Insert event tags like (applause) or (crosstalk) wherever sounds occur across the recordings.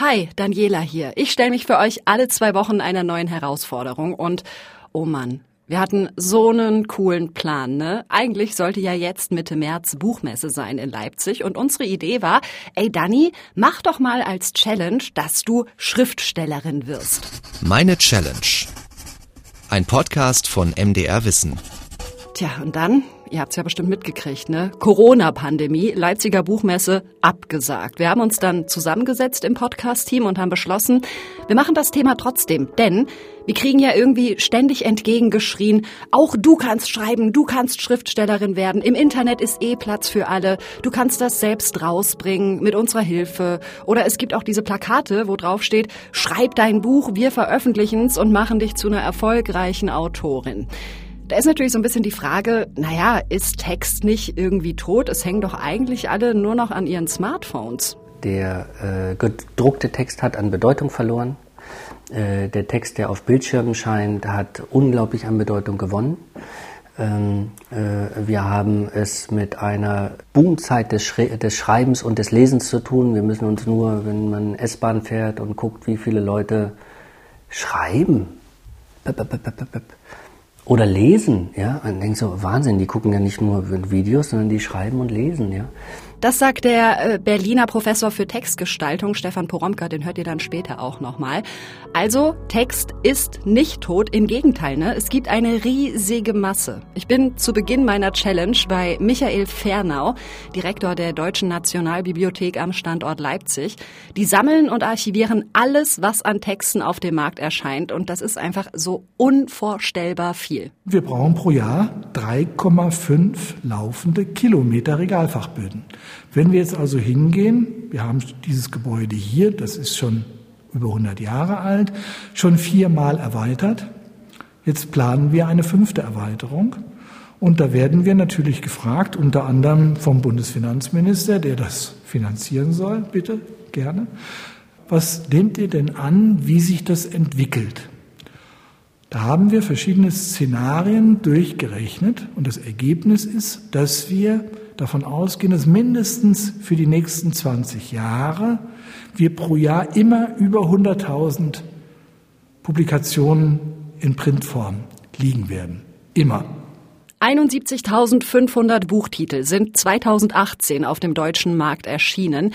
Hi, Daniela hier. Ich stelle mich für euch alle zwei Wochen einer neuen Herausforderung und oh Mann, wir hatten so einen coolen Plan, ne? Eigentlich sollte ja jetzt Mitte März Buchmesse sein in Leipzig und unsere Idee war, ey Dani, mach doch mal als Challenge, dass du Schriftstellerin wirst. Meine Challenge. Ein Podcast von MDR Wissen. Tja, und dann ihr habt's ja bestimmt mitgekriegt, ne? Corona-Pandemie, Leipziger Buchmesse abgesagt. Wir haben uns dann zusammengesetzt im Podcast-Team und haben beschlossen, wir machen das Thema trotzdem, denn wir kriegen ja irgendwie ständig entgegengeschrien, auch du kannst schreiben, du kannst Schriftstellerin werden, im Internet ist eh Platz für alle, du kannst das selbst rausbringen mit unserer Hilfe. Oder es gibt auch diese Plakate, wo drauf steht, schreib dein Buch, wir veröffentlichen's und machen dich zu einer erfolgreichen Autorin. Da ist natürlich so ein bisschen die Frage, naja, ist Text nicht irgendwie tot? Es hängen doch eigentlich alle nur noch an ihren Smartphones. Der äh, gedruckte Text hat an Bedeutung verloren. Äh, der Text, der auf Bildschirmen scheint, hat unglaublich an Bedeutung gewonnen. Ähm, äh, wir haben es mit einer Boomzeit des, Schre des Schreibens und des Lesens zu tun. Wir müssen uns nur, wenn man S-Bahn fährt und guckt, wie viele Leute schreiben, oder lesen, ja. Man denkt so, Wahnsinn, die gucken ja nicht nur Videos, sondern die schreiben und lesen, ja. Das sagt der äh, Berliner Professor für Textgestaltung, Stefan Poromka, den hört ihr dann später auch nochmal. Also, Text ist nicht tot, im Gegenteil, ne? Es gibt eine riesige Masse. Ich bin zu Beginn meiner Challenge bei Michael Fernau, Direktor der Deutschen Nationalbibliothek am Standort Leipzig. Die sammeln und archivieren alles, was an Texten auf dem Markt erscheint und das ist einfach so unvorstellbar viel. Wir brauchen pro Jahr 3,5 laufende Kilometer Regalfachböden. Wenn wir jetzt also hingehen, wir haben dieses Gebäude hier, das ist schon über 100 Jahre alt, schon viermal erweitert. Jetzt planen wir eine fünfte Erweiterung. Und da werden wir natürlich gefragt, unter anderem vom Bundesfinanzminister, der das finanzieren soll, bitte, gerne. Was nehmt ihr denn an, wie sich das entwickelt? Da haben wir verschiedene Szenarien durchgerechnet und das Ergebnis ist, dass wir davon ausgehen, dass mindestens für die nächsten 20 Jahre wir pro Jahr immer über 100.000 Publikationen in Printform liegen werden. Immer. 71.500 Buchtitel sind 2018 auf dem deutschen Markt erschienen.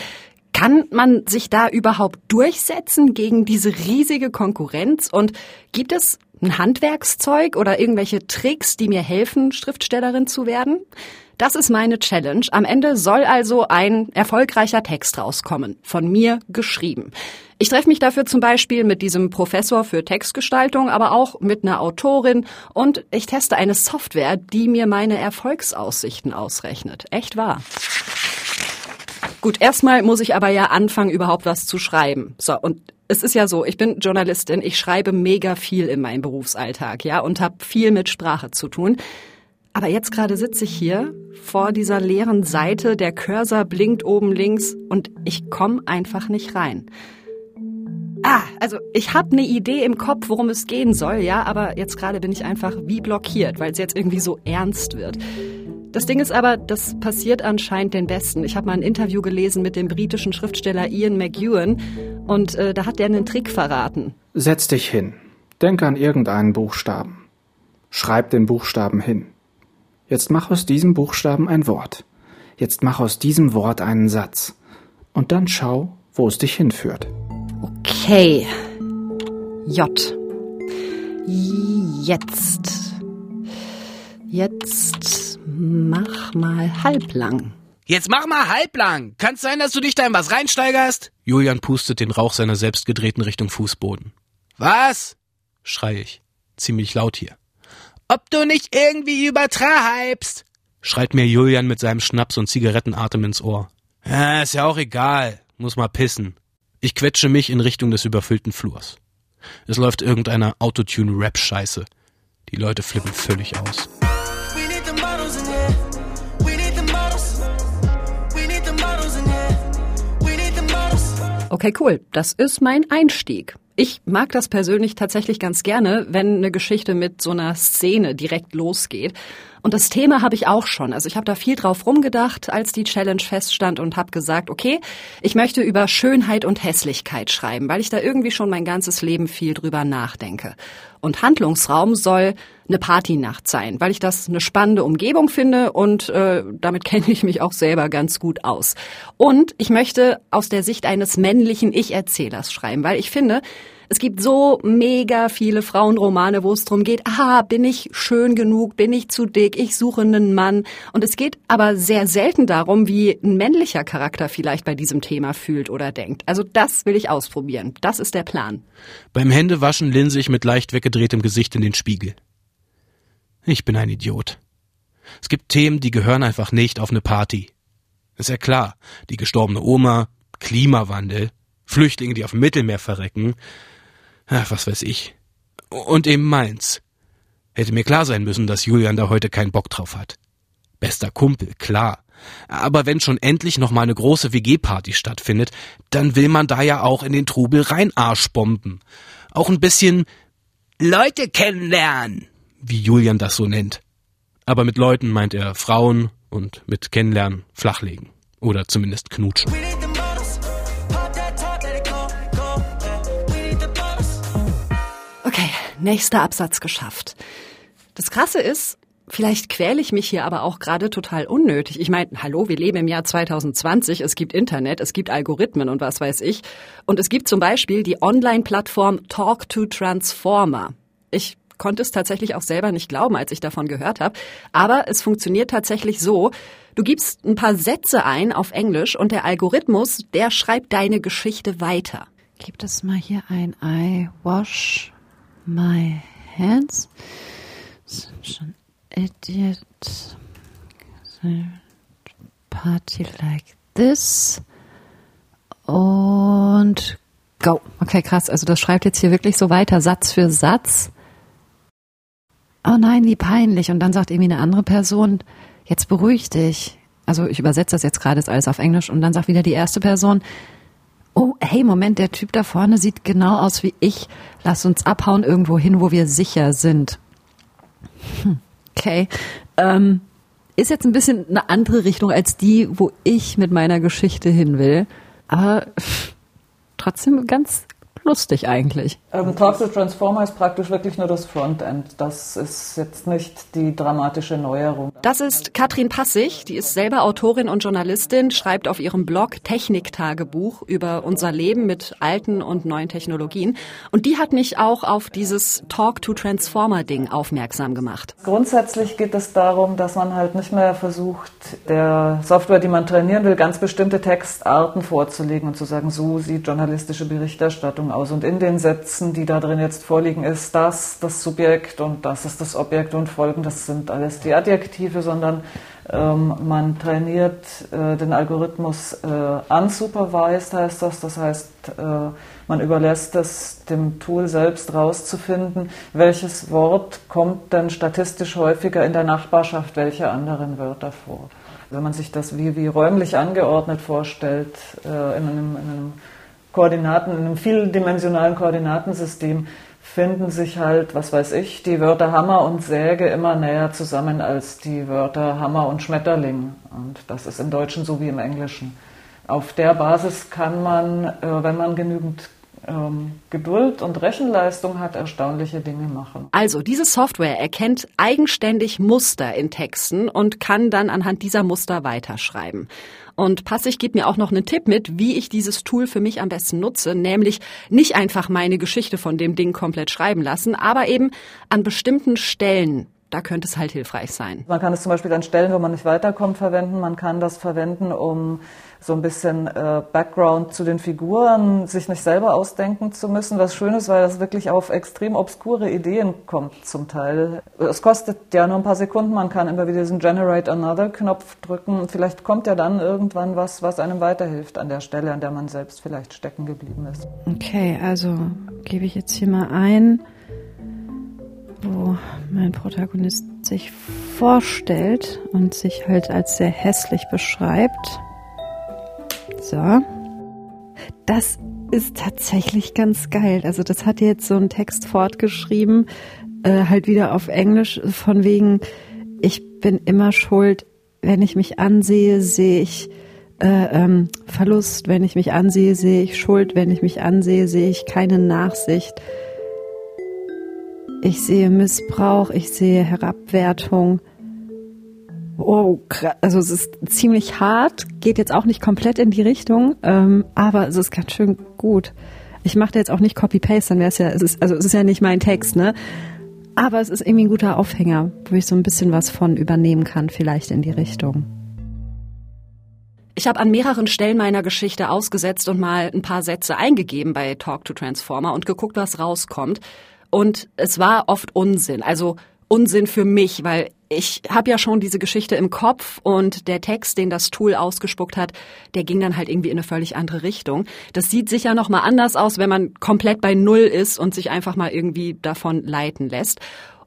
Kann man sich da überhaupt durchsetzen gegen diese riesige Konkurrenz? Und gibt es ein Handwerkszeug oder irgendwelche Tricks, die mir helfen, Schriftstellerin zu werden? Das ist meine Challenge. Am Ende soll also ein erfolgreicher Text rauskommen, von mir geschrieben. Ich treffe mich dafür zum Beispiel mit diesem Professor für Textgestaltung, aber auch mit einer Autorin und ich teste eine Software, die mir meine Erfolgsaussichten ausrechnet. Echt wahr. Gut, erstmal muss ich aber ja anfangen, überhaupt was zu schreiben. So, und es ist ja so, ich bin Journalistin, ich schreibe mega viel in meinem Berufsalltag, ja, und habe viel mit Sprache zu tun. Aber jetzt gerade sitze ich hier vor dieser leeren Seite, der Cursor blinkt oben links und ich komme einfach nicht rein. Ah, also ich habe eine Idee im Kopf, worum es gehen soll, ja, aber jetzt gerade bin ich einfach wie blockiert, weil es jetzt irgendwie so ernst wird. Das Ding ist aber, das passiert anscheinend den Besten. Ich habe mal ein Interview gelesen mit dem britischen Schriftsteller Ian McEwan und äh, da hat der einen Trick verraten. Setz dich hin. Denk an irgendeinen Buchstaben. Schreib den Buchstaben hin. Jetzt mach aus diesem Buchstaben ein Wort. Jetzt mach aus diesem Wort einen Satz. Und dann schau, wo es dich hinführt. Okay. J. Jetzt. Jetzt mach mal halblang. Jetzt mach mal halblang. Kann's sein, dass du dich da in was reinsteigerst? Julian pustet den Rauch seiner selbstgedrehten Richtung Fußboden. Was? schrei ich. Ziemlich laut hier. Ob du nicht irgendwie übertreibst, schreit mir Julian mit seinem Schnaps und Zigarettenatem ins Ohr. Ja, ist ja auch egal, muss mal pissen. Ich quetsche mich in Richtung des überfüllten Flurs. Es läuft irgendeine Autotune-Rap-Scheiße. Die Leute flippen völlig aus. Okay, cool. Das ist mein Einstieg. Ich mag das persönlich tatsächlich ganz gerne, wenn eine Geschichte mit so einer Szene direkt losgeht. Und das Thema habe ich auch schon. Also ich habe da viel drauf rumgedacht, als die Challenge feststand und habe gesagt, okay, ich möchte über Schönheit und Hässlichkeit schreiben, weil ich da irgendwie schon mein ganzes Leben viel drüber nachdenke. Und Handlungsraum soll eine Partynacht sein, weil ich das eine spannende Umgebung finde und äh, damit (laughs) kenne ich mich auch selber ganz gut aus. Und ich möchte aus der Sicht eines männlichen Ich-Erzählers schreiben, weil ich finde, es gibt so mega viele Frauenromane, wo es darum geht, aha, bin ich schön genug, bin ich zu dick, ich suche einen Mann. Und es geht aber sehr selten darum, wie ein männlicher Charakter vielleicht bei diesem Thema fühlt oder denkt. Also das will ich ausprobieren. Das ist der Plan. Beim Händewaschen linse ich mit leicht weggedrehtem Gesicht in den Spiegel. Ich bin ein Idiot. Es gibt Themen, die gehören einfach nicht auf eine Party. Ist ja klar, die gestorbene Oma, Klimawandel, Flüchtlinge, die auf dem Mittelmeer verrecken, ach, was weiß ich. Und eben meins. Hätte mir klar sein müssen, dass Julian da heute keinen Bock drauf hat. Bester Kumpel, klar. Aber wenn schon endlich noch mal eine große WG-Party stattfindet, dann will man da ja auch in den Trubel rein Arschbomben. Auch ein bisschen Leute kennenlernen wie Julian das so nennt. Aber mit Leuten meint er Frauen und mit Kennenlernen flachlegen. Oder zumindest knutschen. Okay, nächster Absatz geschafft. Das Krasse ist, Vielleicht quäle ich mich hier aber auch gerade total unnötig. Ich meine, hallo, wir leben im Jahr 2020, es gibt Internet, es gibt Algorithmen und was weiß ich. Und es gibt zum Beispiel die Online-Plattform Talk to Transformer. Ich konnte es tatsächlich auch selber nicht glauben, als ich davon gehört habe. Aber es funktioniert tatsächlich so. Du gibst ein paar Sätze ein auf Englisch und der Algorithmus, der schreibt deine Geschichte weiter. Gibt es mal hier ein I wash my hands? Schon idiot. Party like this. Und go. Okay, krass. Also das schreibt jetzt hier wirklich so weiter, Satz für Satz oh nein, wie peinlich. Und dann sagt irgendwie eine andere Person, jetzt beruhig dich. Also ich übersetze das jetzt gerade ist alles auf Englisch und dann sagt wieder die erste Person, oh, hey, Moment, der Typ da vorne sieht genau aus wie ich. Lass uns abhauen irgendwo hin, wo wir sicher sind. Hm, okay. Ähm, ist jetzt ein bisschen eine andere Richtung als die, wo ich mit meiner Geschichte hin will. Aber trotzdem ganz lustig eigentlich. Ähm, Talk to Transformer ist praktisch wirklich nur das Frontend. Das ist jetzt nicht die dramatische Neuerung. Das ist Katrin Passig, die ist selber Autorin und Journalistin, schreibt auf ihrem Blog Techniktagebuch über unser Leben mit alten und neuen Technologien. Und die hat mich auch auf dieses Talk to Transformer Ding aufmerksam gemacht. Grundsätzlich geht es darum, dass man halt nicht mehr versucht, der Software, die man trainieren will, ganz bestimmte Textarten vorzulegen und zu sagen, so sieht journalistische Berichterstattung aus. Und in den Sätzen, die da drin jetzt vorliegen, ist das das Subjekt und das ist das Objekt und Folgen, das sind alles die Adjektive, sondern ähm, man trainiert äh, den Algorithmus äh, unsupervised, heißt das. Das heißt, äh, man überlässt es dem Tool selbst rauszufinden, welches Wort kommt denn statistisch häufiger in der Nachbarschaft welcher anderen Wörter vor. Wenn man sich das wie, wie räumlich angeordnet vorstellt, äh, in einem, in einem Koordinaten, in einem vieldimensionalen Koordinatensystem finden sich halt, was weiß ich, die Wörter Hammer und Säge immer näher zusammen als die Wörter Hammer und Schmetterling. Und das ist im Deutschen so wie im Englischen. Auf der Basis kann man, äh, wenn man genügend ähm, Geduld und Rechenleistung hat, erstaunliche Dinge machen. Also diese Software erkennt eigenständig Muster in Texten und kann dann anhand dieser Muster weiterschreiben. Und Passig gibt mir auch noch einen Tipp mit, wie ich dieses Tool für mich am besten nutze, nämlich nicht einfach meine Geschichte von dem Ding komplett schreiben lassen, aber eben an bestimmten Stellen da könnte es halt hilfreich sein. Man kann es zum Beispiel an Stellen, wo man nicht weiterkommt, verwenden. Man kann das verwenden, um so ein bisschen äh, Background zu den Figuren, sich nicht selber ausdenken zu müssen. Was schön ist, weil das wirklich auf extrem obskure Ideen kommt zum Teil. Es kostet ja nur ein paar Sekunden, man kann immer wieder diesen Generate Another Knopf drücken. Vielleicht kommt ja dann irgendwann was, was einem weiterhilft an der Stelle, an der man selbst vielleicht stecken geblieben ist. Okay, also gebe ich jetzt hier mal ein, wo mein Protagonist sich vorstellt und sich halt als sehr hässlich beschreibt. So. Das ist tatsächlich ganz geil. Also das hat jetzt so ein Text fortgeschrieben, äh, halt wieder auf Englisch, von wegen, ich bin immer schuld, wenn ich mich ansehe, sehe ich äh, ähm, Verlust, wenn ich mich ansehe, sehe ich Schuld, wenn ich mich ansehe, sehe ich keine Nachsicht. Ich sehe Missbrauch, ich sehe Herabwertung. Oh, also es ist ziemlich hart, geht jetzt auch nicht komplett in die Richtung, ähm, aber es ist ganz schön gut. Ich mache jetzt auch nicht Copy-Paste, dann wäre es ja, es ist, also es ist ja nicht mein Text, ne? Aber es ist irgendwie ein guter Aufhänger, wo ich so ein bisschen was von übernehmen kann, vielleicht in die Richtung. Ich habe an mehreren Stellen meiner Geschichte ausgesetzt und mal ein paar Sätze eingegeben bei Talk to Transformer und geguckt, was rauskommt. Und es war oft Unsinn. Also Unsinn für mich, weil ich habe ja schon diese Geschichte im Kopf und der Text, den das Tool ausgespuckt hat, der ging dann halt irgendwie in eine völlig andere Richtung. Das sieht sicher noch mal anders aus, wenn man komplett bei Null ist und sich einfach mal irgendwie davon leiten lässt.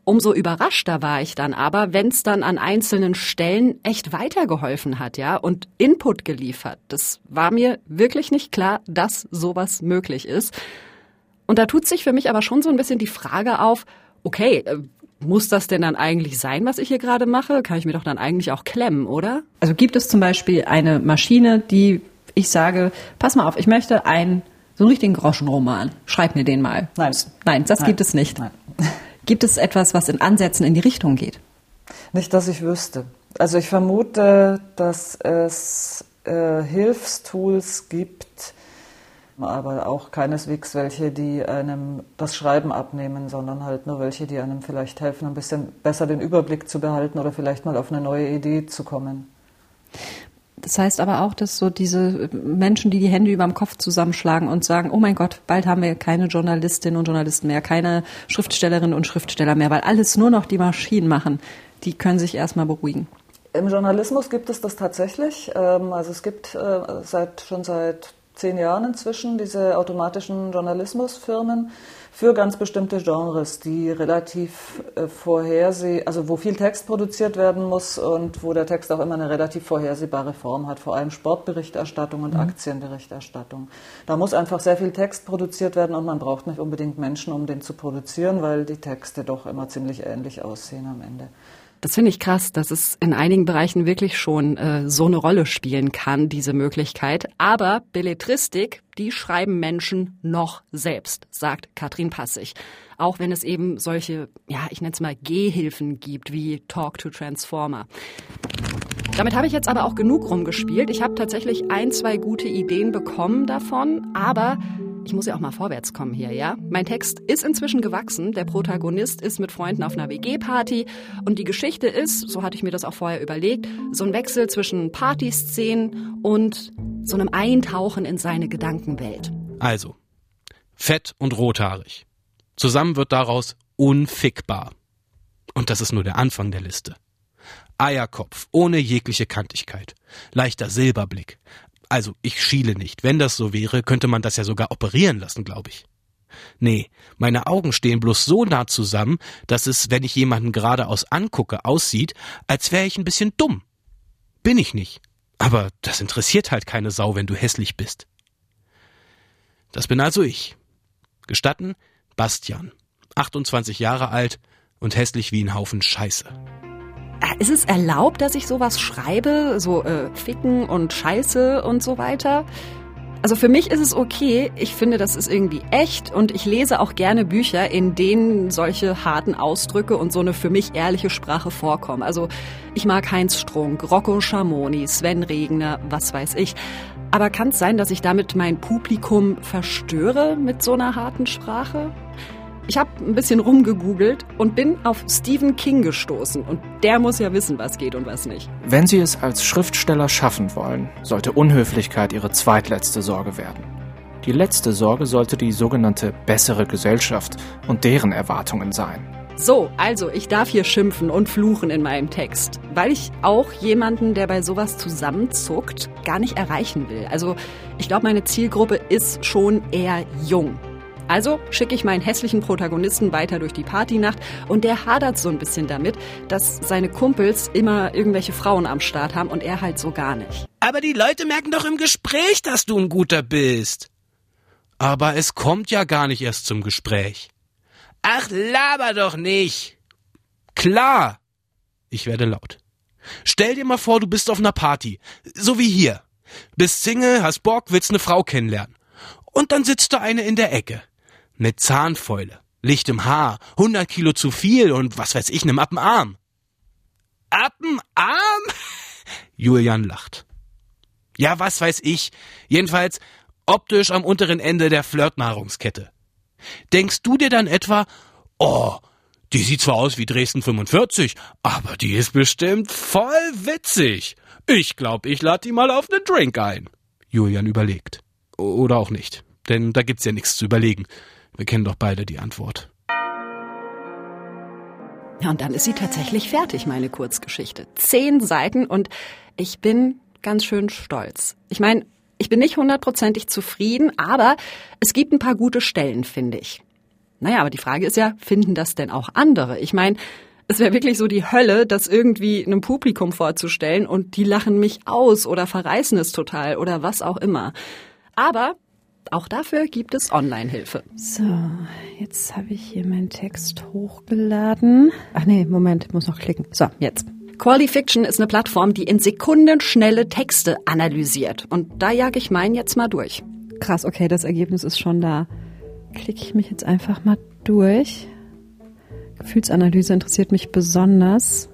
Umso überraschter war ich dann aber, wenn es dann an einzelnen Stellen echt weitergeholfen hat, ja, und Input geliefert. Das war mir wirklich nicht klar, dass sowas möglich ist. Und da tut sich für mich aber schon so ein bisschen die Frage auf, okay, äh, muss das denn dann eigentlich sein, was ich hier gerade mache? Kann ich mir doch dann eigentlich auch klemmen, oder? Also gibt es zum Beispiel eine Maschine, die ich sage, pass mal auf, ich möchte einen, so einen richtigen Groschenroman. Schreib mir den mal. Nein. Nein, das Nein. gibt es nicht. Nein. (laughs) Gibt es etwas, was in Ansätzen in die Richtung geht? Nicht, dass ich wüsste. Also ich vermute, dass es äh, Hilfstools gibt, aber auch keineswegs welche, die einem das Schreiben abnehmen, sondern halt nur welche, die einem vielleicht helfen, ein bisschen besser den Überblick zu behalten oder vielleicht mal auf eine neue Idee zu kommen. Das heißt aber auch, dass so diese Menschen, die die Hände über dem Kopf zusammenschlagen und sagen, oh mein Gott, bald haben wir keine Journalistinnen und Journalisten mehr, keine Schriftstellerinnen und Schriftsteller mehr, weil alles nur noch die Maschinen machen, die können sich erstmal beruhigen. Im Journalismus gibt es das tatsächlich. Ähm, also es gibt äh, seit, schon seit zehn Jahren inzwischen diese automatischen Journalismusfirmen für ganz bestimmte Genres, die relativ äh, vorherseh, also wo viel Text produziert werden muss und wo der Text auch immer eine relativ vorhersehbare Form hat, vor allem Sportberichterstattung und mhm. Aktienberichterstattung. Da muss einfach sehr viel Text produziert werden und man braucht nicht unbedingt Menschen, um den zu produzieren, weil die Texte doch immer ziemlich ähnlich aussehen am Ende. Das finde ich krass, dass es in einigen Bereichen wirklich schon äh, so eine Rolle spielen kann, diese Möglichkeit. Aber Belletristik, die schreiben Menschen noch selbst, sagt Katrin Passig. Auch wenn es eben solche, ja, ich nenne es mal Gehhilfen gibt, wie Talk to Transformer. Damit habe ich jetzt aber auch genug rumgespielt. Ich habe tatsächlich ein, zwei gute Ideen bekommen davon, aber ich muss ja auch mal vorwärts kommen hier, ja? Mein Text ist inzwischen gewachsen. Der Protagonist ist mit Freunden auf einer WG-Party. Und die Geschichte ist, so hatte ich mir das auch vorher überlegt, so ein Wechsel zwischen Partyszenen und so einem Eintauchen in seine Gedankenwelt. Also, fett und rothaarig. Zusammen wird daraus unfickbar. Und das ist nur der Anfang der Liste. Eierkopf, ohne jegliche Kantigkeit. Leichter Silberblick, also, ich schiele nicht. Wenn das so wäre, könnte man das ja sogar operieren lassen, glaube ich. Nee, meine Augen stehen bloß so nah zusammen, dass es, wenn ich jemanden geradeaus angucke, aussieht, als wäre ich ein bisschen dumm. Bin ich nicht. Aber das interessiert halt keine Sau, wenn du hässlich bist. Das bin also ich. Gestatten, Bastian. 28 Jahre alt und hässlich wie ein Haufen Scheiße. Äh, ist es erlaubt, dass ich sowas schreibe? So äh, Ficken und Scheiße und so weiter? Also für mich ist es okay. Ich finde, das ist irgendwie echt und ich lese auch gerne Bücher, in denen solche harten Ausdrücke und so eine für mich ehrliche Sprache vorkommen. Also ich mag Heinz Strunk, Rocco Schamoni, Sven Regner, was weiß ich. Aber kann es sein, dass ich damit mein Publikum verstöre mit so einer harten Sprache? Ich habe ein bisschen rumgegoogelt und bin auf Stephen King gestoßen. Und der muss ja wissen, was geht und was nicht. Wenn Sie es als Schriftsteller schaffen wollen, sollte Unhöflichkeit Ihre zweitletzte Sorge werden. Die letzte Sorge sollte die sogenannte bessere Gesellschaft und deren Erwartungen sein. So, also ich darf hier schimpfen und fluchen in meinem Text, weil ich auch jemanden, der bei sowas zusammenzuckt, gar nicht erreichen will. Also ich glaube, meine Zielgruppe ist schon eher jung. Also schicke ich meinen hässlichen Protagonisten weiter durch die Partynacht und der hadert so ein bisschen damit, dass seine Kumpels immer irgendwelche Frauen am Start haben und er halt so gar nicht. Aber die Leute merken doch im Gespräch, dass du ein guter bist. Aber es kommt ja gar nicht erst zum Gespräch. Ach, laber doch nicht. Klar. Ich werde laut. Stell dir mal vor, du bist auf einer Party. So wie hier. Bist Single, hast Bock, willst eine Frau kennenlernen. Und dann sitzt da eine in der Ecke. Mit Zahnfäule, Licht im Haar, 100 Kilo zu viel und was weiß ich, nem Appenarm. Appenarm? (laughs) Julian lacht. Ja, was weiß ich. Jedenfalls optisch am unteren Ende der Flirtnahrungskette. Denkst du dir dann etwa, oh, die sieht zwar aus wie Dresden 45, aber die ist bestimmt voll witzig. Ich glaub, ich lade die mal auf einen Drink ein. Julian überlegt. Oder auch nicht. Denn da gibt's ja nichts zu überlegen. Wir kennen doch beide die Antwort. Ja, und dann ist sie tatsächlich fertig, meine Kurzgeschichte. Zehn Seiten und ich bin ganz schön stolz. Ich meine, ich bin nicht hundertprozentig zufrieden, aber es gibt ein paar gute Stellen, finde ich. Naja, aber die Frage ist ja, finden das denn auch andere? Ich meine, es wäre wirklich so die Hölle, das irgendwie einem Publikum vorzustellen und die lachen mich aus oder verreißen es total oder was auch immer. Aber auch dafür gibt es Online-Hilfe. So, jetzt habe ich hier meinen Text hochgeladen. Ach nee, Moment, ich muss noch klicken. So, jetzt. Qualifiction ist eine Plattform, die in Sekunden schnelle Texte analysiert. Und da jage ich meinen jetzt mal durch. Krass, okay, das Ergebnis ist schon da. Klicke ich mich jetzt einfach mal durch. Gefühlsanalyse interessiert mich besonders.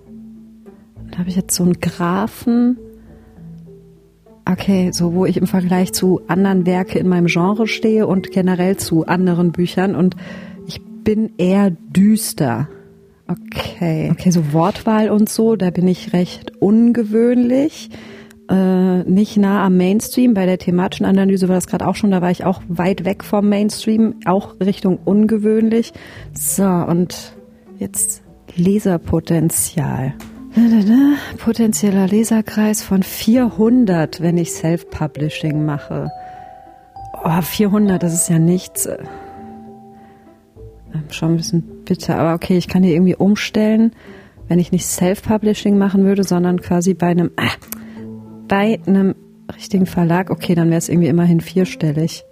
Dann habe ich jetzt so einen Graphen. Okay, so wo ich im Vergleich zu anderen Werke in meinem Genre stehe und generell zu anderen Büchern und ich bin eher düster. Okay. Okay, so Wortwahl und so, da bin ich recht ungewöhnlich. Äh, nicht nah am Mainstream. Bei der thematischen Analyse war das gerade auch schon, da war ich auch weit weg vom Mainstream, auch Richtung ungewöhnlich. So, und jetzt Leserpotenzial. Potenzieller Leserkreis von 400, wenn ich Self-Publishing mache. Oh, 400, das ist ja nichts. Ähm, schon ein bisschen bitter, aber okay, ich kann hier irgendwie umstellen, wenn ich nicht Self-Publishing machen würde, sondern quasi bei einem, ah, bei einem richtigen Verlag, okay, dann wäre es irgendwie immerhin vierstellig.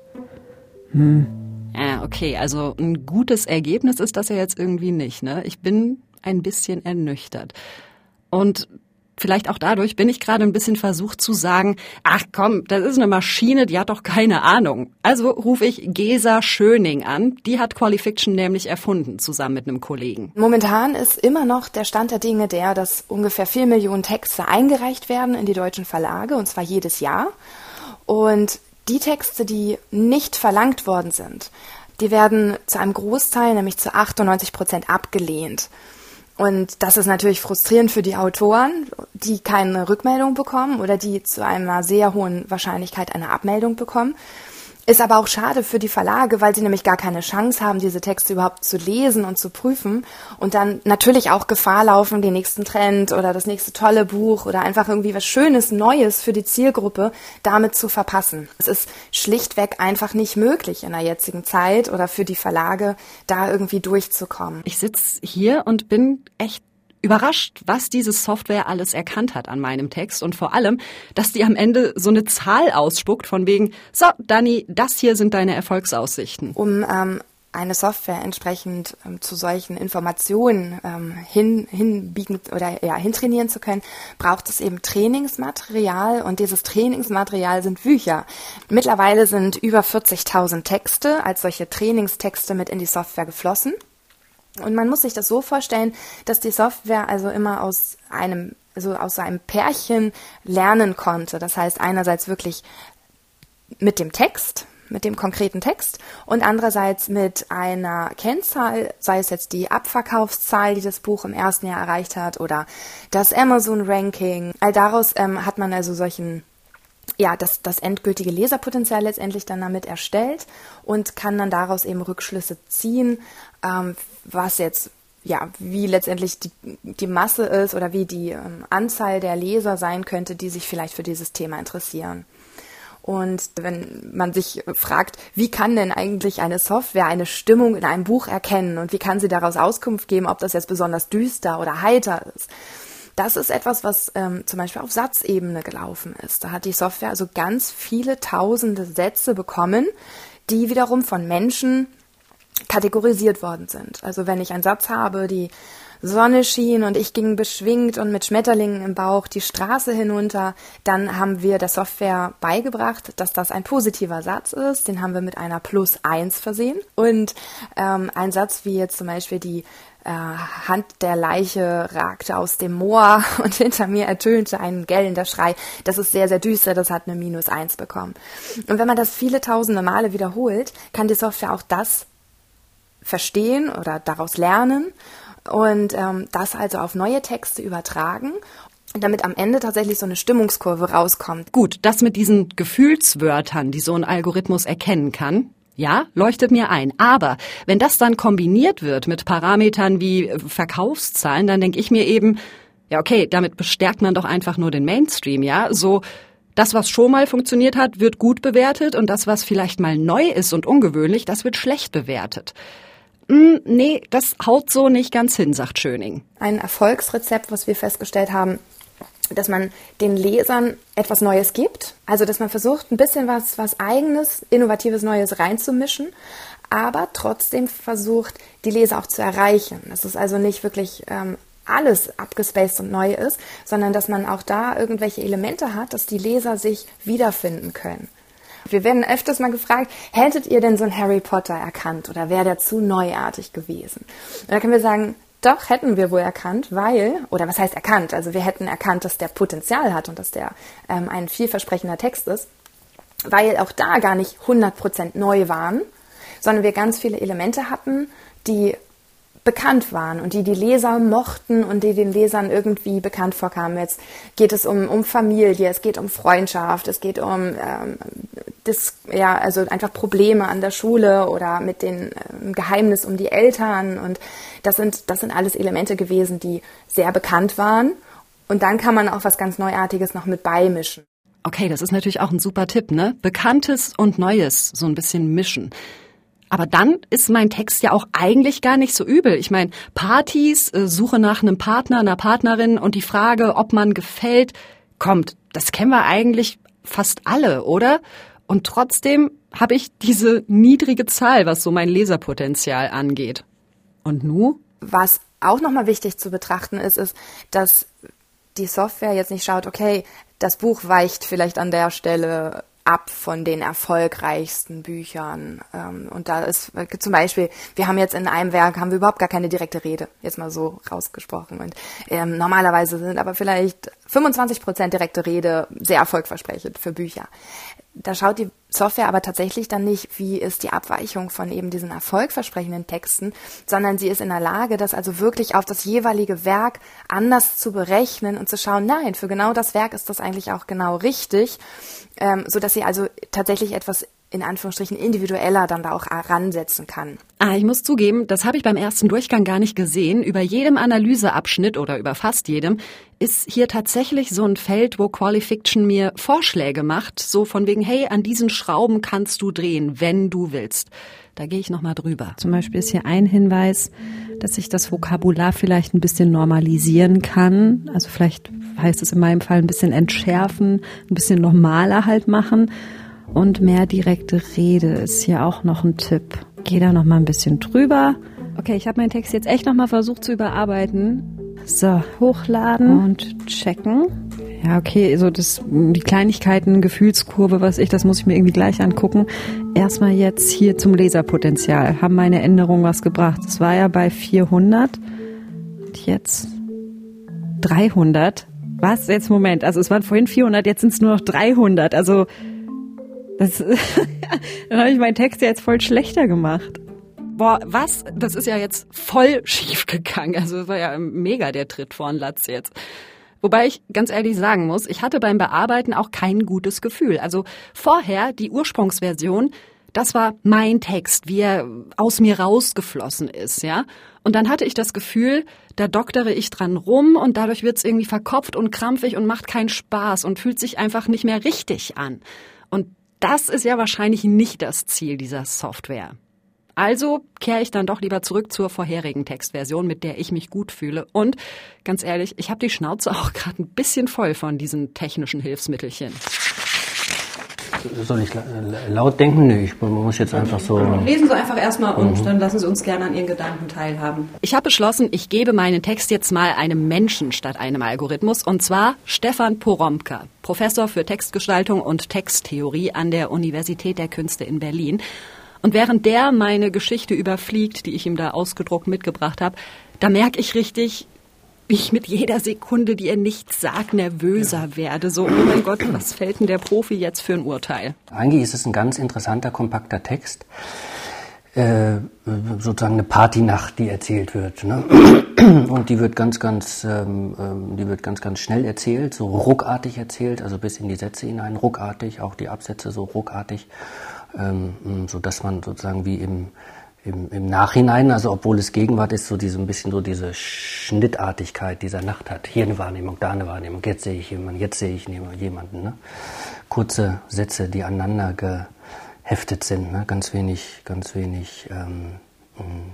Hm. Ja, okay, also ein gutes Ergebnis ist das ja jetzt irgendwie nicht, ne? Ich bin ein bisschen ernüchtert. Und vielleicht auch dadurch bin ich gerade ein bisschen versucht zu sagen, ach komm, das ist eine Maschine, die hat doch keine Ahnung. Also rufe ich Gesa Schöning an. Die hat Qualifiction nämlich erfunden, zusammen mit einem Kollegen. Momentan ist immer noch der Stand der Dinge der, dass ungefähr vier Millionen Texte eingereicht werden in die deutschen Verlage, und zwar jedes Jahr. Und die Texte, die nicht verlangt worden sind, die werden zu einem Großteil, nämlich zu 98 Prozent abgelehnt. Und das ist natürlich frustrierend für die Autoren, die keine Rückmeldung bekommen oder die zu einer sehr hohen Wahrscheinlichkeit eine Abmeldung bekommen. Ist aber auch schade für die Verlage, weil sie nämlich gar keine Chance haben, diese Texte überhaupt zu lesen und zu prüfen und dann natürlich auch Gefahr laufen, den nächsten Trend oder das nächste tolle Buch oder einfach irgendwie was Schönes, Neues für die Zielgruppe damit zu verpassen. Es ist schlichtweg einfach nicht möglich in der jetzigen Zeit oder für die Verlage, da irgendwie durchzukommen. Ich sitze hier und bin echt überrascht, was diese Software alles erkannt hat an meinem Text und vor allem, dass die am Ende so eine Zahl ausspuckt von wegen, so, Dani, das hier sind deine Erfolgsaussichten. Um ähm, eine Software entsprechend ähm, zu solchen Informationen ähm, hin, hinbiegen oder ja, hintrainieren zu können, braucht es eben Trainingsmaterial und dieses Trainingsmaterial sind Bücher. Mittlerweile sind über 40.000 Texte als solche Trainingstexte mit in die Software geflossen. Und man muss sich das so vorstellen, dass die Software also immer aus einem, also aus einem Pärchen lernen konnte. Das heißt einerseits wirklich mit dem Text, mit dem konkreten Text und andererseits mit einer Kennzahl, sei es jetzt die Abverkaufszahl, die das Buch im ersten Jahr erreicht hat oder das Amazon-Ranking. All daraus ähm, hat man also solchen ja, das, das endgültige Leserpotenzial letztendlich dann damit erstellt und kann dann daraus eben Rückschlüsse ziehen, ähm, was jetzt ja, wie letztendlich die, die Masse ist oder wie die ähm, Anzahl der Leser sein könnte, die sich vielleicht für dieses Thema interessieren. Und wenn man sich fragt, wie kann denn eigentlich eine Software eine Stimmung in einem Buch erkennen und wie kann sie daraus Auskunft geben, ob das jetzt besonders düster oder heiter ist, das ist etwas, was ähm, zum Beispiel auf Satzebene gelaufen ist. Da hat die Software also ganz viele tausende Sätze bekommen, die wiederum von Menschen kategorisiert worden sind. Also wenn ich einen Satz habe, die Sonne schien und ich ging beschwingt und mit Schmetterlingen im Bauch die Straße hinunter, dann haben wir der Software beigebracht, dass das ein positiver Satz ist. Den haben wir mit einer Plus eins versehen. Und ähm, ein Satz wie jetzt zum Beispiel die äh, Hand der Leiche ragte aus dem Moor (laughs) und hinter mir ertönte ein gellender Schrei. Das ist sehr, sehr düster, das hat eine Minus eins bekommen. Und wenn man das viele tausende Male wiederholt, kann die Software auch das verstehen oder daraus lernen und ähm, das also auf neue Texte übertragen damit am Ende tatsächlich so eine Stimmungskurve rauskommt. Gut, das mit diesen Gefühlswörtern, die so ein Algorithmus erkennen kann, ja, leuchtet mir ein. Aber wenn das dann kombiniert wird mit Parametern wie äh, Verkaufszahlen, dann denke ich mir eben, ja, okay, damit bestärkt man doch einfach nur den Mainstream, ja? So, das, was schon mal funktioniert hat, wird gut bewertet und das, was vielleicht mal neu ist und ungewöhnlich, das wird schlecht bewertet. Hm, nee, das haut so nicht ganz hin, sagt Schöning. Ein Erfolgsrezept, was wir festgestellt haben, dass man den Lesern etwas Neues gibt. Also, dass man versucht, ein bisschen was, was eigenes, innovatives Neues reinzumischen, aber trotzdem versucht, die Leser auch zu erreichen. Dass es also nicht wirklich ähm, alles abgespaced und neu ist, sondern dass man auch da irgendwelche Elemente hat, dass die Leser sich wiederfinden können. Wir werden öfters mal gefragt, hättet ihr denn so einen Harry Potter erkannt oder wäre der zu neuartig gewesen? Und da können wir sagen, doch, hätten wir wohl erkannt, weil, oder was heißt erkannt? Also wir hätten erkannt, dass der Potenzial hat und dass der ähm, ein vielversprechender Text ist, weil auch da gar nicht 100% neu waren, sondern wir ganz viele Elemente hatten, die bekannt waren und die die Leser mochten und die den Lesern irgendwie bekannt vorkamen. Jetzt geht es um, um Familie, es geht um Freundschaft, es geht um ähm, das, ja, also einfach Probleme an der Schule oder mit dem ähm, Geheimnis um die Eltern und das sind, das sind alles Elemente gewesen, die sehr bekannt waren und dann kann man auch was ganz Neuartiges noch mit beimischen. Okay, das ist natürlich auch ein super Tipp, ne? Bekanntes und Neues so ein bisschen mischen. Aber dann ist mein Text ja auch eigentlich gar nicht so übel. Ich meine, Partys, äh, Suche nach einem Partner, einer Partnerin und die Frage, ob man gefällt, kommt. Das kennen wir eigentlich fast alle, oder? Und trotzdem habe ich diese niedrige Zahl, was so mein Leserpotenzial angeht. Und nu? Was auch nochmal wichtig zu betrachten ist, ist, dass die Software jetzt nicht schaut, okay, das Buch weicht vielleicht an der Stelle ab von den erfolgreichsten Büchern. Ähm, und da ist zum Beispiel, wir haben jetzt in einem Werk, haben wir überhaupt gar keine direkte Rede, jetzt mal so rausgesprochen. Und ähm, normalerweise sind aber vielleicht 25 Prozent direkte Rede sehr erfolgversprechend für Bücher. Da schaut die Software aber tatsächlich dann nicht, wie ist die Abweichung von eben diesen erfolgversprechenden Texten, sondern sie ist in der Lage, das also wirklich auf das jeweilige Werk anders zu berechnen und zu schauen, nein, für genau das Werk ist das eigentlich auch genau richtig, ähm, so dass sie also tatsächlich etwas in Anführungsstrichen individueller dann da auch ransetzen kann. Ah, ich muss zugeben, das habe ich beim ersten Durchgang gar nicht gesehen. Über jedem Analyseabschnitt oder über fast jedem ist hier tatsächlich so ein Feld, wo Qualifiction mir Vorschläge macht, so von wegen, hey, an diesen Schrauben kannst du drehen, wenn du willst. Da gehe ich nochmal drüber. Zum Beispiel ist hier ein Hinweis, dass ich das Vokabular vielleicht ein bisschen normalisieren kann. Also vielleicht heißt es in meinem Fall ein bisschen entschärfen, ein bisschen normaler halt machen und mehr direkte Rede ist hier auch noch ein Tipp. Geh da noch mal ein bisschen drüber. Okay, ich habe meinen Text jetzt echt noch mal versucht zu überarbeiten. So, hochladen und checken. Ja, okay, so das, die Kleinigkeiten, Gefühlskurve, was ich, das muss ich mir irgendwie gleich angucken. Erstmal jetzt hier zum Leserpotenzial. Haben meine Änderungen was gebracht? Es war ja bei 400. Und jetzt 300. Was? Jetzt Moment. Also es waren vorhin 400, jetzt sind es nur noch 300. Also das, (laughs) dann habe ich meinen Text ja jetzt voll schlechter gemacht. Boah, was? Das ist ja jetzt voll schief gegangen. Also das war ja mega der Tritt vor Latz jetzt. Wobei ich ganz ehrlich sagen muss, ich hatte beim Bearbeiten auch kein gutes Gefühl. Also vorher die Ursprungsversion, das war mein Text, wie er aus mir rausgeflossen ist, ja. Und dann hatte ich das Gefühl, da doktere ich dran rum und dadurch wird's irgendwie verkopft und krampfig und macht keinen Spaß und fühlt sich einfach nicht mehr richtig an. Und das ist ja wahrscheinlich nicht das Ziel dieser Software. Also kehre ich dann doch lieber zurück zur vorherigen Textversion, mit der ich mich gut fühle. Und ganz ehrlich, ich habe die Schnauze auch (laughs) gerade ein bisschen voll von diesen technischen Hilfsmittelchen. Soll ich laut denken? Nee, ich muss jetzt einfach so. Lesen Sie einfach erstmal und mhm. dann lassen Sie uns gerne an Ihren Gedanken teilhaben. Ich habe beschlossen, ich gebe meinen Text jetzt mal einem Menschen statt einem Algorithmus und zwar Stefan Poromka, Professor für Textgestaltung und Texttheorie an der Universität der Künste in Berlin. Und während der meine Geschichte überfliegt, die ich ihm da ausgedruckt mitgebracht habe, da merke ich richtig, ich mit jeder Sekunde, die er nichts sagt, nervöser ja. werde. So, oh mein Gott, was fällt denn der Profi jetzt für ein Urteil? Eigentlich ist es ein ganz interessanter, kompakter Text. Äh, sozusagen eine Partynacht, die erzählt wird. Ne? Und die wird ganz, ganz, ähm, ähm, die wird ganz, ganz schnell erzählt, so ruckartig erzählt, also bis in die Sätze hinein, ruckartig, auch die Absätze so ruckartig, ähm, so dass man sozusagen wie im im, im Nachhinein, also obwohl es Gegenwart ist, so diese ein bisschen so diese Schnittartigkeit dieser Nacht hat. Hier eine Wahrnehmung, da eine Wahrnehmung, jetzt sehe ich jemanden, jetzt sehe ich jemanden. Ne? Kurze Sätze, die aneinander geheftet sind, ne? ganz wenig, ganz wenig, ähm, mm,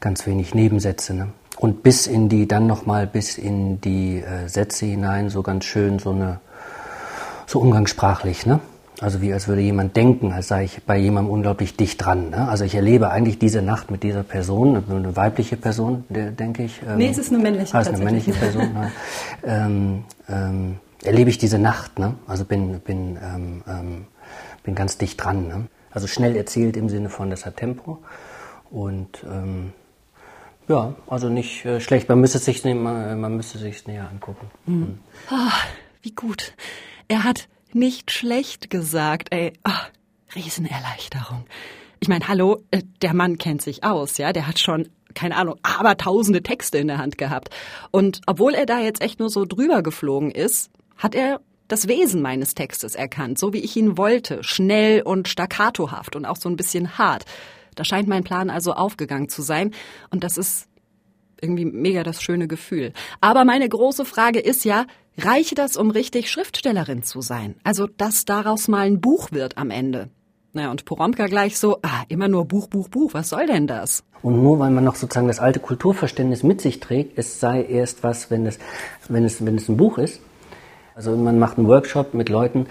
ganz wenig Nebensätze. Ne? Und bis in die, dann nochmal bis in die äh, Sätze hinein, so ganz schön so eine, so umgangssprachlich, ne? Also wie als würde jemand denken, als sei ich bei jemandem unglaublich dicht dran. Ne? Also ich erlebe eigentlich diese Nacht mit dieser Person, eine weibliche Person, denke ich. Ähm, nee, es ist eine männliche. Ah, es ist eine männliche Person. (laughs) ne? ähm, ähm, erlebe ich diese Nacht. Ne? Also bin, bin, ähm, ähm, bin ganz dicht dran. Ne? Also schnell erzählt im Sinne von, das hat Tempo. Und ähm, ja, also nicht äh, schlecht. Man müsste es sich, man, man müsste sich näher angucken. Mhm. Mhm. Oh, wie gut. Er hat nicht schlecht gesagt, ey. Oh, Riesenerleichterung. Ich meine, hallo, äh, der Mann kennt sich aus, ja, der hat schon keine Ahnung, aber tausende Texte in der Hand gehabt. Und obwohl er da jetzt echt nur so drüber geflogen ist, hat er das Wesen meines Textes erkannt, so wie ich ihn wollte, schnell und staccatohaft und auch so ein bisschen hart. Da scheint mein Plan also aufgegangen zu sein und das ist irgendwie mega das schöne Gefühl. Aber meine große Frage ist ja, reiche das, um richtig Schriftstellerin zu sein? Also, dass daraus mal ein Buch wird am Ende. Naja, und Poromka gleich so, ah, immer nur Buch, Buch, Buch, was soll denn das? Und nur weil man noch sozusagen das alte Kulturverständnis mit sich trägt, es sei erst was, wenn es, wenn es, wenn es ein Buch ist, also man macht einen Workshop mit Leuten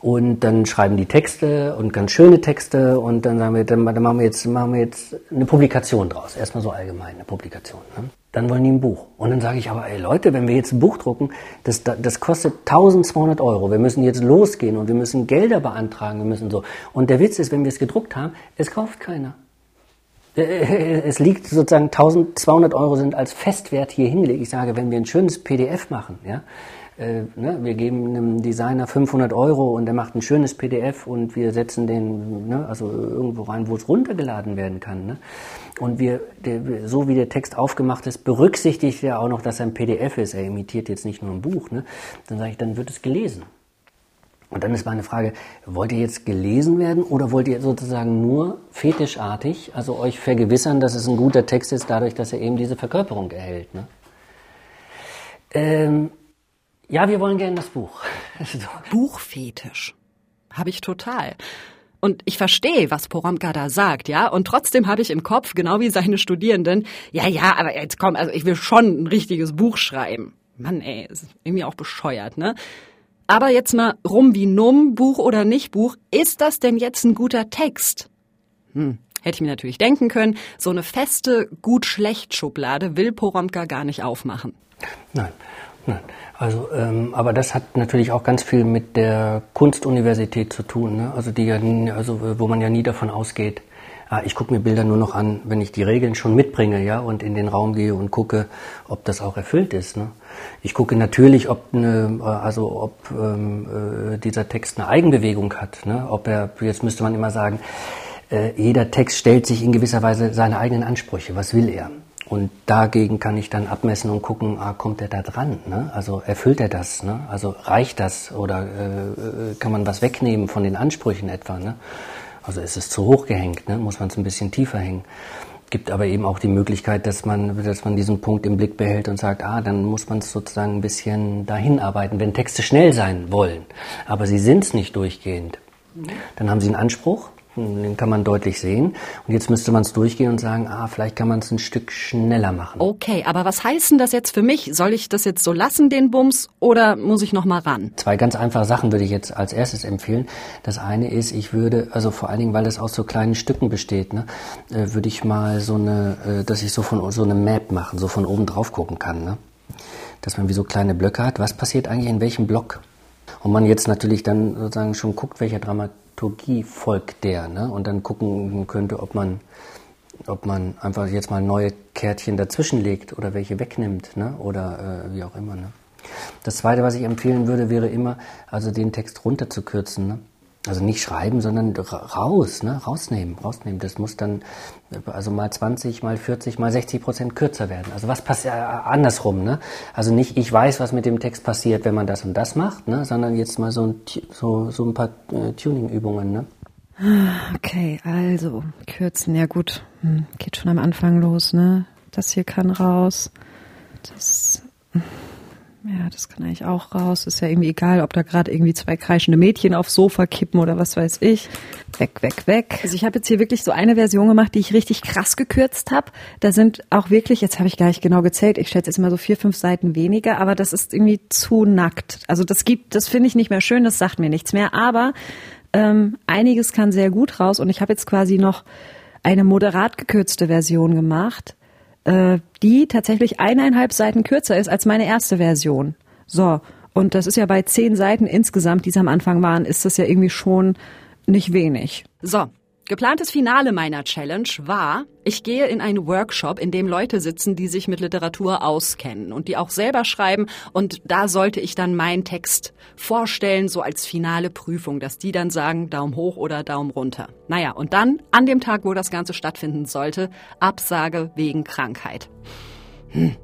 und dann schreiben die Texte und ganz schöne Texte und dann sagen wir, dann, machen wir jetzt machen wir jetzt eine Publikation draus. Erstmal so allgemein eine Publikation. Ne? Dann wollen die ein Buch. Und dann sage ich aber, ey Leute, wenn wir jetzt ein Buch drucken, das, das kostet 1200 Euro. Wir müssen jetzt losgehen und wir müssen Gelder beantragen. Wir müssen so. Und der Witz ist, wenn wir es gedruckt haben, es kauft keiner. Äh, äh, es liegt sozusagen 1200 Euro sind als Festwert hier hingelegt. Ich sage, wenn wir ein schönes PDF machen, ja, äh, ne, wir geben einem Designer 500 Euro und er macht ein schönes PDF und wir setzen den ne, also irgendwo rein, wo es runtergeladen werden kann. Ne? Und wir, der, so wie der Text aufgemacht ist, berücksichtigt er auch noch, dass er ein PDF ist. Er imitiert jetzt nicht nur ein Buch. Ne? Dann sage ich, dann wird es gelesen. Und dann ist meine Frage, wollt ihr jetzt gelesen werden oder wollt ihr sozusagen nur fetischartig, also euch vergewissern, dass es ein guter Text ist, dadurch, dass er eben diese Verkörperung erhält? Ne? Ähm, ja, wir wollen gerne das Buch. (laughs) Buchfetisch. Habe ich total. Und ich verstehe, was Poromka da sagt, ja. Und trotzdem habe ich im Kopf, genau wie seine Studierenden, ja, ja, aber jetzt komm, also ich will schon ein richtiges Buch schreiben. Mann, ey, ist irgendwie auch bescheuert, ne? Aber jetzt mal rum wie numm, Buch oder nicht Buch, ist das denn jetzt ein guter Text? Hm, hätte ich mir natürlich denken können, so eine feste Gut-Schlecht-Schublade will Poromka gar nicht aufmachen. Nein, nein. Also, ähm, aber das hat natürlich auch ganz viel mit der Kunstuniversität zu tun, ne? also die ja, also wo man ja nie davon ausgeht, ah, ich gucke mir Bilder nur noch an, wenn ich die Regeln schon mitbringe, ja, und in den Raum gehe und gucke, ob das auch erfüllt ist. Ne? Ich gucke natürlich, ob eine, also ob ähm, äh, dieser Text eine Eigenbewegung hat, ne? ob er, jetzt müsste man immer sagen, äh, jeder Text stellt sich in gewisser Weise seine eigenen Ansprüche. Was will er? Und dagegen kann ich dann abmessen und gucken, ah, kommt er da dran? Ne? Also erfüllt er das? Ne? Also reicht das? Oder äh, kann man was wegnehmen von den Ansprüchen etwa? Ne? Also ist es zu hoch gehängt? Ne? Muss man es ein bisschen tiefer hängen? Gibt aber eben auch die Möglichkeit, dass man, dass man diesen Punkt im Blick behält und sagt, ah, dann muss man es sozusagen ein bisschen dahin arbeiten, wenn Texte schnell sein wollen. Aber sie sind es nicht durchgehend. Dann haben sie einen Anspruch Den kann man deutlich sehen. Und jetzt müsste man es durchgehen und sagen, ah, vielleicht kann man es ein Stück schneller machen. Okay, aber was heißt denn das jetzt für mich? Soll ich das jetzt so lassen, den Bums, oder muss ich noch mal ran? Zwei ganz einfache Sachen würde ich jetzt als erstes empfehlen. Das eine ist, ich würde, also vor allen Dingen, weil es aus so kleinen Stücken besteht, ne, äh, würde ich mal so eine, äh, dass ich so von so eine Map machen, so von oben drauf gucken kann, ne? Dass man wie so kleine Blöcke hat. Was passiert eigentlich in welchem Block? Und man jetzt natürlich dann sozusagen schon guckt, welcher Dramaturgie Dramaturgie folgt der. Ne? Und dann gucken könnte, ob man, ob man einfach jetzt mal neue Kärtchen dazwischen legt oder welche wegnimmt ne? oder äh, wie auch immer. Ne? Das Zweite, was ich empfehlen würde, wäre immer, also den Text runterzukürzen. Ne? Also nicht schreiben, sondern raus, ne? rausnehmen, rausnehmen. Das muss dann also mal 20, mal 40, mal 60 Prozent kürzer werden. Also was passiert äh, andersrum, ne? Also nicht ich weiß, was mit dem Text passiert, wenn man das und das macht, ne? Sondern jetzt mal so ein, so, so ein paar äh, Tuning-Übungen, ne? Okay, also kürzen, ja gut, hm, geht schon am Anfang los, ne? Das hier kann raus. Das ja, das kann eigentlich auch raus. Ist ja irgendwie egal, ob da gerade irgendwie zwei kreischende Mädchen aufs Sofa kippen oder was weiß ich. Weg, weg, weg. Also ich habe jetzt hier wirklich so eine Version gemacht, die ich richtig krass gekürzt habe. Da sind auch wirklich, jetzt habe ich gar nicht genau gezählt, ich schätze jetzt immer so vier, fünf Seiten weniger, aber das ist irgendwie zu nackt. Also das gibt, das finde ich nicht mehr schön, das sagt mir nichts mehr. Aber ähm, einiges kann sehr gut raus und ich habe jetzt quasi noch eine moderat gekürzte Version gemacht äh, die tatsächlich eineinhalb Seiten kürzer ist als meine erste Version. So, und das ist ja bei zehn Seiten insgesamt, die es am Anfang waren, ist das ja irgendwie schon nicht wenig. So, Geplantes Finale meiner Challenge war, ich gehe in einen Workshop, in dem Leute sitzen, die sich mit Literatur auskennen und die auch selber schreiben. Und da sollte ich dann meinen Text vorstellen, so als finale Prüfung, dass die dann sagen, Daumen hoch oder Daumen runter. Naja, und dann, an dem Tag, wo das Ganze stattfinden sollte, Absage wegen Krankheit. Hm.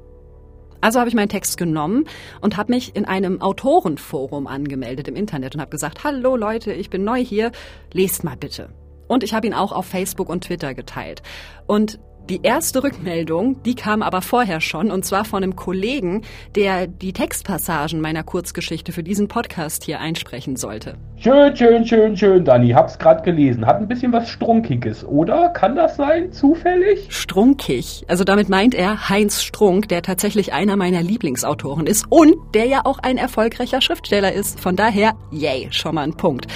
Also habe ich meinen Text genommen und habe mich in einem Autorenforum angemeldet im Internet und habe gesagt, hallo Leute, ich bin neu hier, lest mal bitte. Und ich habe ihn auch auf Facebook und Twitter geteilt. Und die erste Rückmeldung, die kam aber vorher schon, und zwar von einem Kollegen, der die Textpassagen meiner Kurzgeschichte für diesen Podcast hier einsprechen sollte. Schön, schön, schön, schön, Dani. Hab's gerade gelesen. Hat ein bisschen was Strunkiges, oder? Kann das sein? Zufällig? Strunkig. Also damit meint er Heinz Strunk, der tatsächlich einer meiner Lieblingsautoren ist und der ja auch ein erfolgreicher Schriftsteller ist. Von daher, yay, schon mal ein Punkt.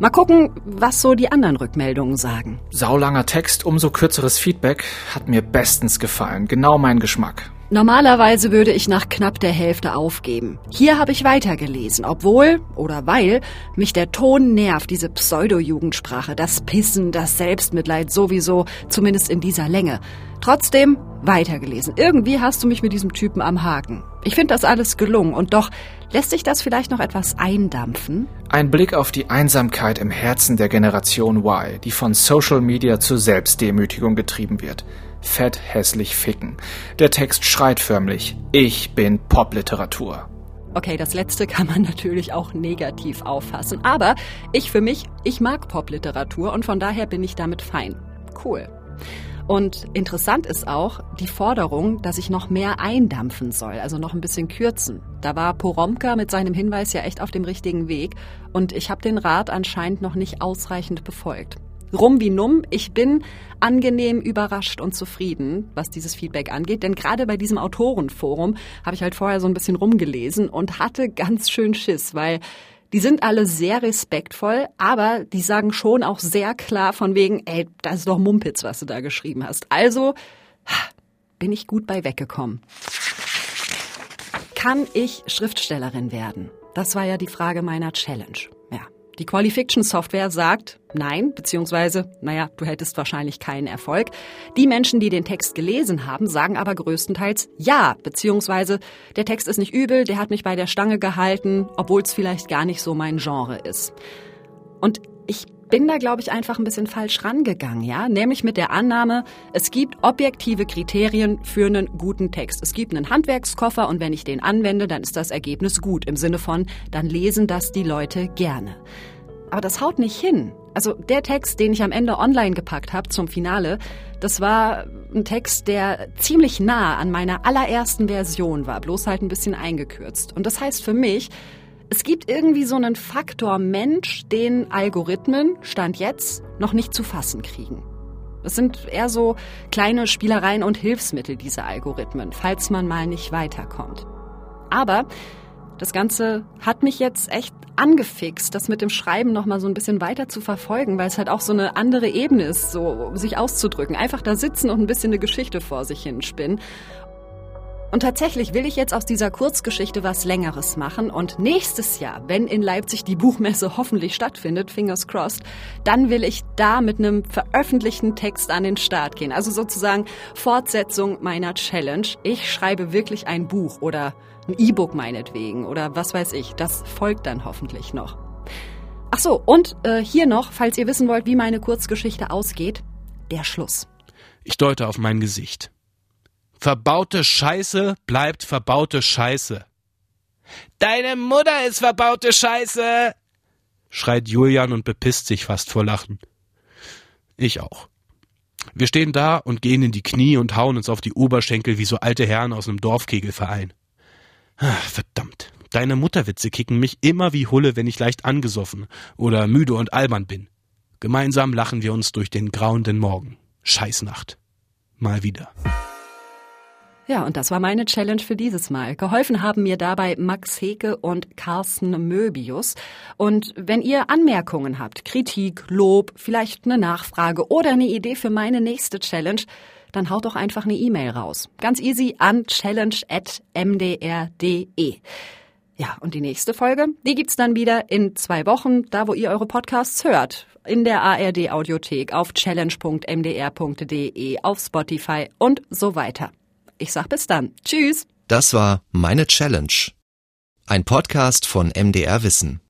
Mal gucken, was so die anderen Rückmeldungen sagen. Saulanger Text, umso kürzeres Feedback hat mir bestens gefallen. Genau mein Geschmack. Normalerweise würde ich nach knapp der Hälfte aufgeben. Hier habe ich weitergelesen, obwohl oder weil mich der Ton nervt, diese Pseudo-Jugendsprache, das Pissen, das Selbstmitleid sowieso, zumindest in dieser Länge. Trotzdem weitergelesen. Irgendwie hast du mich mit diesem Typen am Haken. Ich finde das alles gelungen und doch lässt sich das vielleicht noch etwas eindampfen? Ein Blick auf die Einsamkeit im Herzen der Generation Y, die von Social Media zur Selbstdemütigung getrieben wird fett hässlich ficken. Der Text schreit förmlich, ich bin Popliteratur. Okay, das letzte kann man (laughs) natürlich auch negativ auffassen, aber ich für mich, ich mag Popliteratur und von daher bin ich damit fein. Cool. Und interessant ist auch die Forderung, dass ich noch mehr eindampfen soll, also noch ein bisschen kürzen. Da war Poromka mit seinem Hinweis ja echt auf dem richtigen Weg und ich habe den Rat anscheinend noch nicht ausreichend befolgt rum wie numm. Ich bin angenehm überrascht und zufrieden, was dieses Feedback angeht. Denn gerade bei diesem Autorenforum habe ich halt vorher so ein bisschen rumgelesen und hatte ganz schön Schiss, weil die sind alle sehr respektvoll, aber die sagen schon auch sehr klar von wegen, ey, das ist doch Mumpitz, was du da geschrieben hast. Also bin ich gut bei weggekommen. Kann ich Schriftstellerin werden? Das war ja die Frage meiner Challenge. Die Qualifiction-Software sagt nein, beziehungsweise, naja, du hättest wahrscheinlich keinen Erfolg. Die Menschen, die den Text gelesen haben, sagen aber größtenteils ja, beziehungsweise der Text ist nicht übel, der hat mich bei der Stange gehalten, obwohl es vielleicht gar nicht so mein Genre ist. Und ich bin da, glaube ich, einfach ein bisschen falsch rangegangen, ja? Nämlich mit der Annahme, es gibt objektive Kriterien für einen guten Text. Es gibt einen Handwerkskoffer und wenn ich den anwende, dann ist das Ergebnis gut. Im Sinne von, dann lesen das die Leute gerne. Aber das haut nicht hin. Also der Text, den ich am Ende online gepackt habe zum Finale, das war ein Text, der ziemlich nah an meiner allerersten Version war, bloß halt ein bisschen eingekürzt. Und das heißt für mich, Es gibt irgendwie so einen Faktor Mensch, den Algorithmen, Stand jetzt, noch nicht zu fassen kriegen. Es sind eher so kleine Spielereien und Hilfsmittel, diese Algorithmen, falls man mal nicht weiterkommt. Aber das Ganze hat mich jetzt echt angefixt, das mit dem Schreiben noch mal so ein bisschen weiter zu verfolgen, weil es halt auch so eine andere Ebene ist, so sich auszudrücken. Einfach da sitzen und ein bisschen eine Geschichte vor sich hin spinnen. Und tatsächlich will ich jetzt aus dieser Kurzgeschichte was Längeres machen und nächstes Jahr, wenn in Leipzig die Buchmesse hoffentlich stattfindet, fingers crossed, dann will ich da mit einem veröffentlichten Text an den Start gehen. Also sozusagen Fortsetzung meiner Challenge. Ich schreibe wirklich ein Buch oder ein E-Book meinetwegen oder was weiß ich. Das folgt dann hoffentlich noch. Ach so, und äh, hier noch, falls ihr wissen wollt, wie meine Kurzgeschichte ausgeht, der Schluss. Ich deute auf mein Gesicht. Verbaute Scheiße bleibt verbaute Scheiße. Deine Mutter ist verbaute Scheiße! schreit Julian und bepisst sich fast vor Lachen. Ich auch. Wir stehen da und gehen in die Knie und hauen uns auf die Oberschenkel wie so alte Herren aus einem Dorfkegelverein. Ach, verdammt. Deine Mutterwitze kicken mich immer wie Hulle, wenn ich leicht angesoffen oder müde und albern bin. Gemeinsam lachen wir uns durch den grauenden Morgen. Scheißnacht. Mal wieder. Ja, und das war meine Challenge für dieses Mal. Geholfen haben mir dabei Max Heke und Carsten Möbius. Und wenn ihr Anmerkungen habt, Kritik, Lob, vielleicht eine Nachfrage oder eine Idee für meine nächste Challenge, dann haut doch einfach eine E-Mail raus. Ganz easy an challenge.mdr.de. Ja, und die nächste Folge, die gibt's dann wieder in zwei Wochen, da wo ihr eure Podcasts hört. In der ARD Audiothek, auf challenge.mdr.de, auf Spotify und so weiter. Ich sag bis dann. Tschüss. Das war Meine Challenge. Ein Podcast von MDR Wissen.